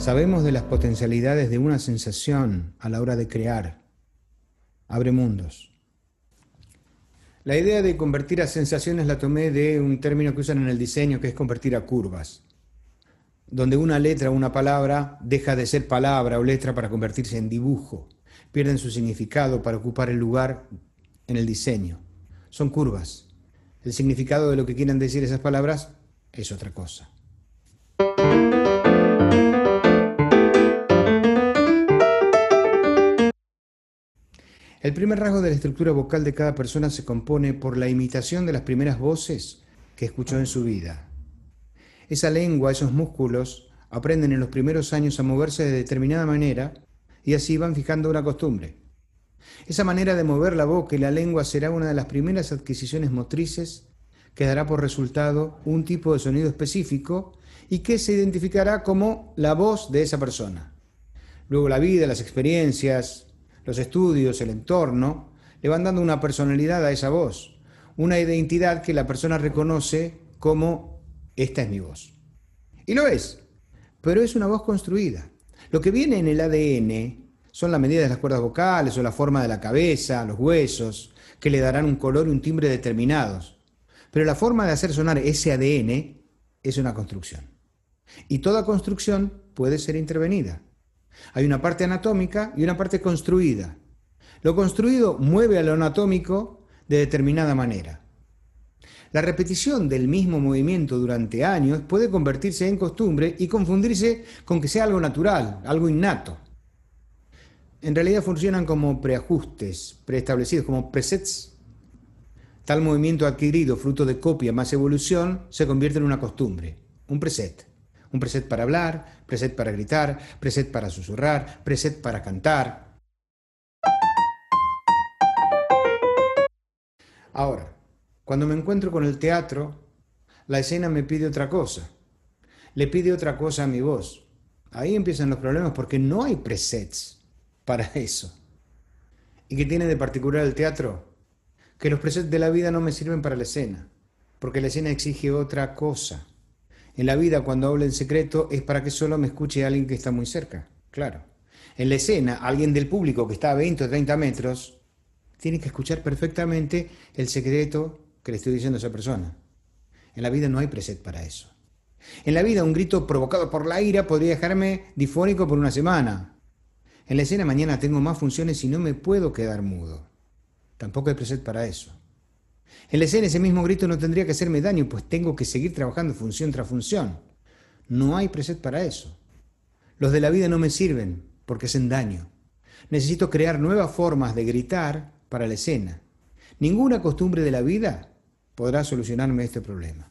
Sabemos de las potencialidades de una sensación a la hora de crear. Abre mundos. La idea de convertir a sensaciones la tomé de un término que usan en el diseño, que es convertir a curvas, donde una letra o una palabra deja de ser palabra o letra para convertirse en dibujo, pierden su significado para ocupar el lugar en el diseño. Son curvas. El significado de lo que quieran decir esas palabras es otra cosa. El primer rasgo de la estructura vocal de cada persona se compone por la imitación de las primeras voces que escuchó en su vida. Esa lengua, esos músculos, aprenden en los primeros años a moverse de determinada manera y así van fijando una costumbre. Esa manera de mover la boca y la lengua será una de las primeras adquisiciones motrices que dará por resultado un tipo de sonido específico y que se identificará como la voz de esa persona. Luego la vida, las experiencias, los estudios, el entorno, le van dando una personalidad a esa voz, una identidad que la persona reconoce como esta es mi voz. Y lo es, pero es una voz construida. Lo que viene en el ADN son las medidas de las cuerdas vocales o la forma de la cabeza, los huesos, que le darán un color y un timbre determinados. Pero la forma de hacer sonar ese ADN es una construcción. Y toda construcción puede ser intervenida. Hay una parte anatómica y una parte construida. Lo construido mueve a lo anatómico de determinada manera. La repetición del mismo movimiento durante años puede convertirse en costumbre y confundirse con que sea algo natural, algo innato. En realidad funcionan como preajustes preestablecidos, como presets. Tal movimiento adquirido, fruto de copia más evolución, se convierte en una costumbre, un preset. Un preset para hablar, preset para gritar, preset para susurrar, preset para cantar. Ahora, cuando me encuentro con el teatro, la escena me pide otra cosa. Le pide otra cosa a mi voz. Ahí empiezan los problemas porque no hay presets para eso. ¿Y qué tiene de particular el teatro? Que los presets de la vida no me sirven para la escena, porque la escena exige otra cosa. En la vida, cuando hablo en secreto, es para que solo me escuche alguien que está muy cerca, claro. En la escena, alguien del público que está a 20 o 30 metros tiene que escuchar perfectamente el secreto que le estoy diciendo a esa persona. En la vida no hay preset para eso. En la vida, un grito provocado por la ira podría dejarme difónico por una semana. En la escena mañana tengo más funciones y no me puedo quedar mudo. Tampoco hay preset para eso. En la escena ese mismo grito no tendría que hacerme daño, pues tengo que seguir trabajando función tras función. No hay preset para eso. Los de la vida no me sirven porque hacen daño. Necesito crear nuevas formas de gritar para la escena. Ninguna costumbre de la vida podrá solucionarme este problema.